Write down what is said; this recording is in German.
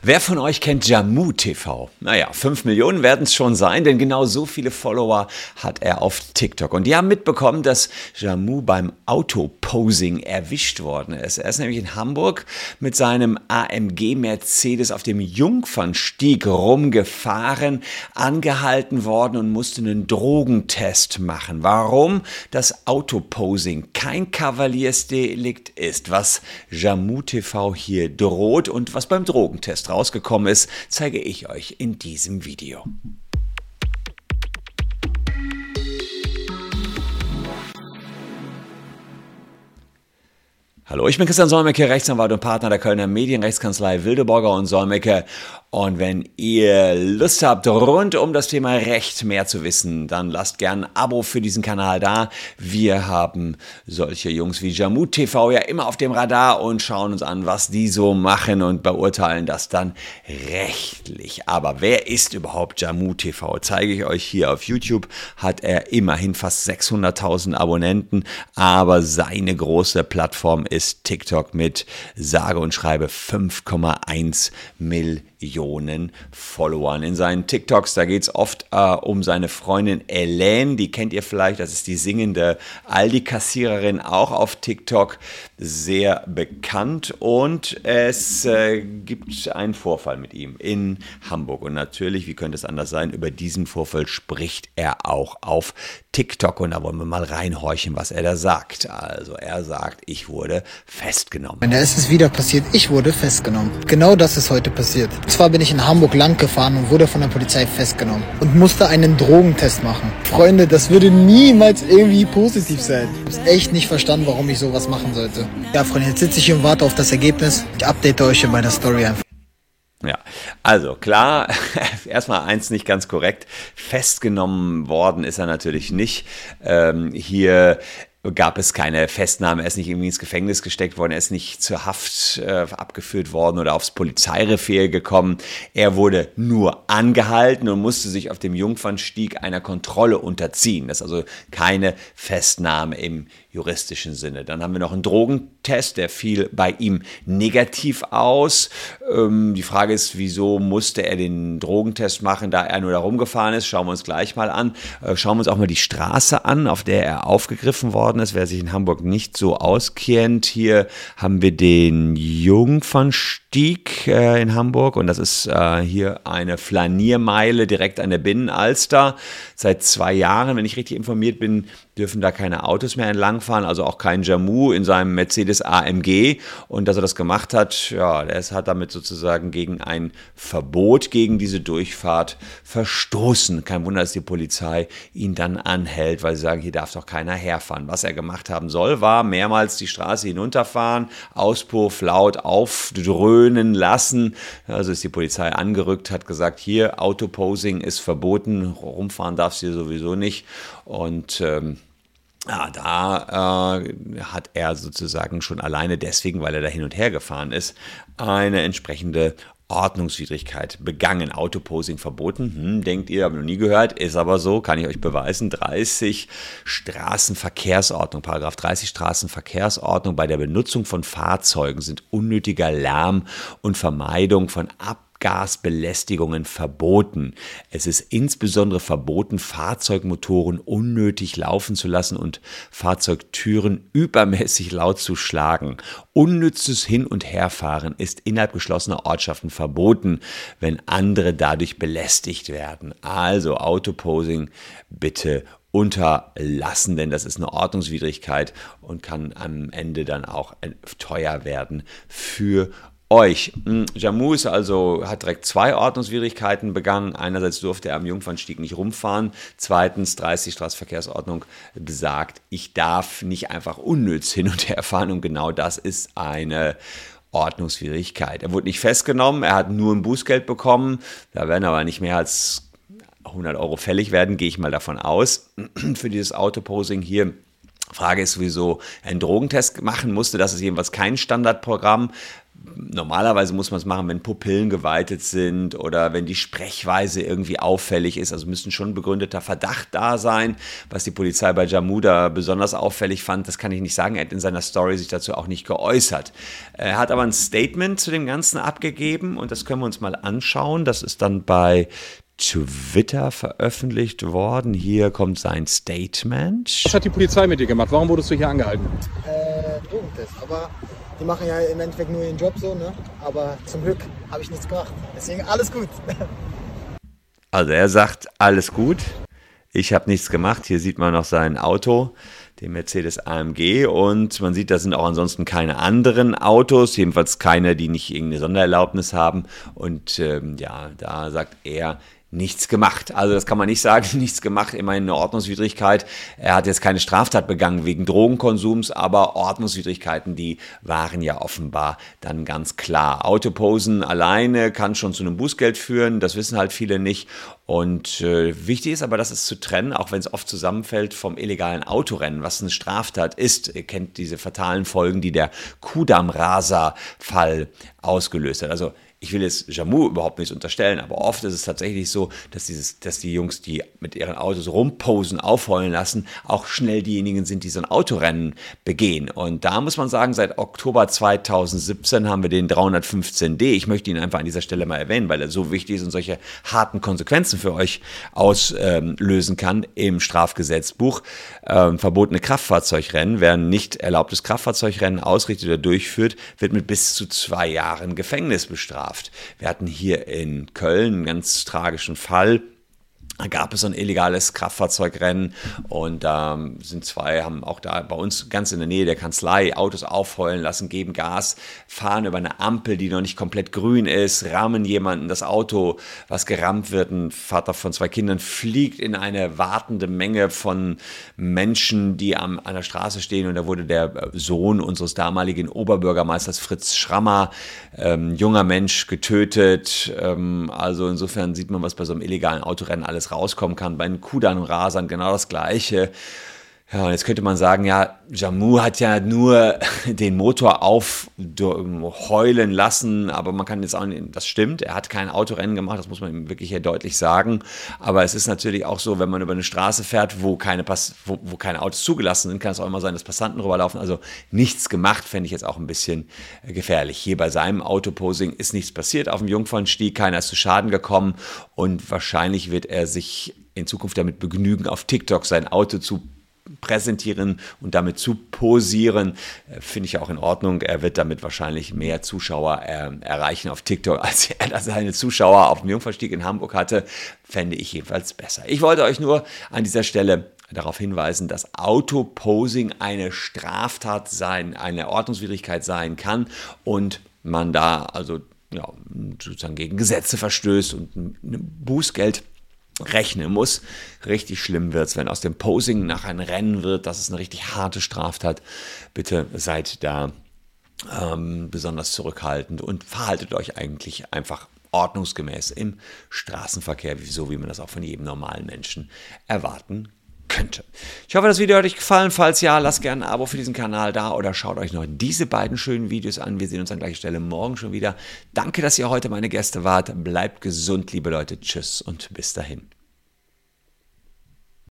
Wer von euch kennt Jamu TV? Naja, 5 Millionen werden es schon sein, denn genau so viele Follower hat er auf TikTok. Und die haben mitbekommen, dass Jamu beim Autoposing erwischt worden ist. Er ist nämlich in Hamburg mit seinem AMG Mercedes auf dem Jungfernstieg rumgefahren, angehalten worden und musste einen Drogentest machen. Warum das Autoposing kein Kavaliersdelikt ist, was Jamu TV hier droht und was beim Drogentest rausgekommen ist, zeige ich euch in diesem Video. Hallo, ich bin Christian Solmecke, Rechtsanwalt und Partner der Kölner Medienrechtskanzlei Wildeborger und Solmecke. Und wenn ihr Lust habt, rund um das Thema Recht mehr zu wissen, dann lasst gern ein Abo für diesen Kanal da. Wir haben solche Jungs wie Jamut TV ja immer auf dem Radar und schauen uns an, was die so machen und beurteilen das dann rechtlich. Aber wer ist überhaupt Jamut TV? Zeige ich euch hier auf YouTube. Hat er immerhin fast 600.000 Abonnenten, aber seine große Plattform ist TikTok mit sage und schreibe 5,1 Millionen. Millionen Followern. In seinen TikToks, da geht es oft äh, um seine Freundin Elaine, die kennt ihr vielleicht, das ist die singende Aldi-Kassiererin, auch auf TikTok sehr bekannt. Und es äh, gibt einen Vorfall mit ihm in Hamburg. Und natürlich, wie könnte es anders sein, über diesen Vorfall spricht er auch auf TikTok. Und da wollen wir mal reinhorchen, was er da sagt. Also er sagt, ich wurde festgenommen. Und da ist es wieder passiert, ich wurde festgenommen. Genau das ist heute passiert. Und zwar bin ich in Hamburg lang gefahren und wurde von der Polizei festgenommen und musste einen Drogentest machen. Freunde, das würde niemals irgendwie positiv sein. Ich habe echt nicht verstanden, warum ich sowas machen sollte. Ja, Freunde, jetzt sitze ich hier und warte auf das Ergebnis. Ich update euch in meiner Story einfach. Ja, also klar, erstmal eins nicht ganz korrekt. Festgenommen worden ist er natürlich nicht. Ähm, hier gab es keine Festnahme, er ist nicht irgendwie ins Gefängnis gesteckt worden, er ist nicht zur Haft äh, abgeführt worden oder aufs Polizeirevier gekommen. Er wurde nur angehalten und musste sich auf dem Jungfernstieg einer Kontrolle unterziehen. Das ist also keine Festnahme im juristischen Sinne. Dann haben wir noch einen Drogentest, der fiel bei ihm negativ aus. Ähm, die Frage ist, wieso musste er den Drogentest machen, da er nur da rumgefahren ist? Schauen wir uns gleich mal an. Äh, schauen wir uns auch mal die Straße an, auf der er aufgegriffen worden ist. Wer sich in Hamburg nicht so auskennt, hier haben wir den Jungfernstieg äh, in Hamburg und das ist äh, hier eine Flaniermeile direkt an der Binnenalster. Seit zwei Jahren, wenn ich richtig informiert bin, dürfen da keine Autos mehr entlangfahren, also auch kein Jamu in seinem Mercedes AMG. Und dass er das gemacht hat, ja, er hat damit sozusagen gegen ein Verbot gegen diese Durchfahrt verstoßen. Kein Wunder, dass die Polizei ihn dann anhält, weil sie sagen, hier darf doch keiner herfahren. Was er gemacht haben soll, war mehrmals die Straße hinunterfahren, Auspuff laut aufdröhnen lassen. Also ist die Polizei angerückt, hat gesagt, hier Autoposing ist verboten, rumfahren darfst du sowieso nicht. Und ähm, ja, da äh, hat er sozusagen schon alleine deswegen, weil er da hin und her gefahren ist, eine entsprechende Ordnungswidrigkeit begangen. Autoposing verboten. Hm, denkt ihr, habe noch nie gehört, ist aber so, kann ich euch beweisen. 30 Straßenverkehrsordnung, Paragraph 30 Straßenverkehrsordnung bei der Benutzung von Fahrzeugen sind unnötiger Lärm und Vermeidung von Ab Abgasbelästigungen verboten. Es ist insbesondere verboten, Fahrzeugmotoren unnötig laufen zu lassen und Fahrzeugtüren übermäßig laut zu schlagen. Unnützes Hin- und Herfahren ist innerhalb geschlossener Ortschaften verboten, wenn andere dadurch belästigt werden. Also Autoposing bitte unterlassen, denn das ist eine Ordnungswidrigkeit und kann am Ende dann auch teuer werden für euch. Hm, Jamus also hat direkt zwei Ordnungswidrigkeiten begangen. Einerseits durfte er am Jungfernstieg nicht rumfahren. Zweitens, 30 Straßenverkehrsordnung besagt, ich darf nicht einfach unnütz hin und her fahren. Und genau das ist eine Ordnungswidrigkeit. Er wurde nicht festgenommen, er hat nur ein Bußgeld bekommen. Da werden aber nicht mehr als 100 Euro fällig werden, gehe ich mal davon aus, für dieses Autoposing hier. Frage ist, wieso ein Drogentest machen musste. Das ist jedenfalls kein Standardprogramm. Normalerweise muss man es machen, wenn Pupillen geweitet sind oder wenn die Sprechweise irgendwie auffällig ist. Also müsste schon begründeter Verdacht da sein. Was die Polizei bei Jamuda besonders auffällig fand, das kann ich nicht sagen. Er hat in seiner Story sich dazu auch nicht geäußert. Er hat aber ein Statement zu dem Ganzen abgegeben und das können wir uns mal anschauen. Das ist dann bei Twitter veröffentlicht worden. Hier kommt sein Statement. Was hat die Polizei mit dir gemacht? Warum wurdest du hier angehalten? Äh, Drogentest. Aber die machen ja im Endeffekt nur ihren Job so, ne? Aber zum Glück habe ich nichts gemacht. Deswegen alles gut. Also er sagt, alles gut. Ich habe nichts gemacht. Hier sieht man noch sein Auto, den Mercedes AMG. Und man sieht, da sind auch ansonsten keine anderen Autos, jedenfalls keine, die nicht irgendeine Sondererlaubnis haben. Und ähm, ja, da sagt er, nichts gemacht. Also das kann man nicht sagen, nichts gemacht, immerhin eine Ordnungswidrigkeit. Er hat jetzt keine Straftat begangen wegen Drogenkonsums, aber Ordnungswidrigkeiten, die waren ja offenbar dann ganz klar. Autoposen alleine kann schon zu einem Bußgeld führen, das wissen halt viele nicht. Und äh, wichtig ist aber, dass es zu trennen, auch wenn es oft zusammenfällt, vom illegalen Autorennen, was eine Straftat ist. Ihr kennt diese fatalen Folgen, die der Kudam-Rasa-Fall ausgelöst hat. Also ich will jetzt Jamu überhaupt nichts unterstellen, aber oft ist es tatsächlich so, dass, dieses, dass die Jungs, die mit ihren Autos rumposen, aufheulen lassen, auch schnell diejenigen sind, die so ein Autorennen begehen. Und da muss man sagen, seit Oktober 2017 haben wir den 315D. Ich möchte ihn einfach an dieser Stelle mal erwähnen, weil er so wichtig ist und solche harten Konsequenzen für euch auslösen kann im Strafgesetzbuch. Ähm, verbotene Kraftfahrzeugrennen, wer ein nicht erlaubtes Kraftfahrzeugrennen ausrichtet oder durchführt, wird mit bis zu zwei Jahren Gefängnis bestraft bestraft. Wir hatten hier in Köln einen ganz tragischen Fall. Da gab es so ein illegales Kraftfahrzeugrennen und ähm, sind zwei, haben auch da bei uns ganz in der Nähe der Kanzlei Autos aufheulen lassen, geben Gas, fahren über eine Ampel, die noch nicht komplett grün ist, rammen jemanden, das Auto, was gerammt wird, ein Vater von zwei Kindern fliegt in eine wartende Menge von Menschen, die am, an der Straße stehen und da wurde der Sohn unseres damaligen Oberbürgermeisters Fritz Schrammer, ähm, junger Mensch, getötet. Ähm, also insofern sieht man, was bei so einem illegalen Autorennen alles rauskommen kann. Bei den Kudan-Rasern genau das Gleiche. Ja, und jetzt könnte man sagen, ja, Jamu hat ja nur den Motor aufheulen lassen, aber man kann jetzt auch nicht, das stimmt, er hat kein Autorennen gemacht, das muss man ihm wirklich hier deutlich sagen. Aber es ist natürlich auch so, wenn man über eine Straße fährt, wo keine, Pass wo, wo keine Autos zugelassen sind, kann es auch immer sein, dass Passanten rüberlaufen. Also nichts gemacht, fände ich jetzt auch ein bisschen gefährlich. Hier bei seinem Autoposing ist nichts passiert auf dem Jungfernstieg, keiner ist zu Schaden gekommen und wahrscheinlich wird er sich in Zukunft damit begnügen, auf TikTok sein Auto zu präsentieren und damit zu posieren, äh, finde ich auch in Ordnung. Er wird damit wahrscheinlich mehr Zuschauer äh, erreichen auf TikTok, als er seine Zuschauer auf dem Jungfernstieg in Hamburg hatte. Fände ich jedenfalls besser. Ich wollte euch nur an dieser Stelle darauf hinweisen, dass Autoposing eine Straftat sein, eine Ordnungswidrigkeit sein kann und man da also ja, sozusagen gegen Gesetze verstößt und ein Bußgeld rechnen muss. Richtig schlimm wird es, wenn aus dem Posing nach einem Rennen wird. Das ist eine richtig harte Straftat. Bitte seid da ähm, besonders zurückhaltend und verhaltet euch eigentlich einfach ordnungsgemäß im Straßenverkehr, so wie man das auch von jedem normalen Menschen erwarten könnte. Ich hoffe, das Video hat euch gefallen. Falls ja, lasst gerne ein Abo für diesen Kanal da oder schaut euch noch diese beiden schönen Videos an. Wir sehen uns an gleicher Stelle morgen schon wieder. Danke, dass ihr heute meine Gäste wart. Bleibt gesund, liebe Leute. Tschüss und bis dahin.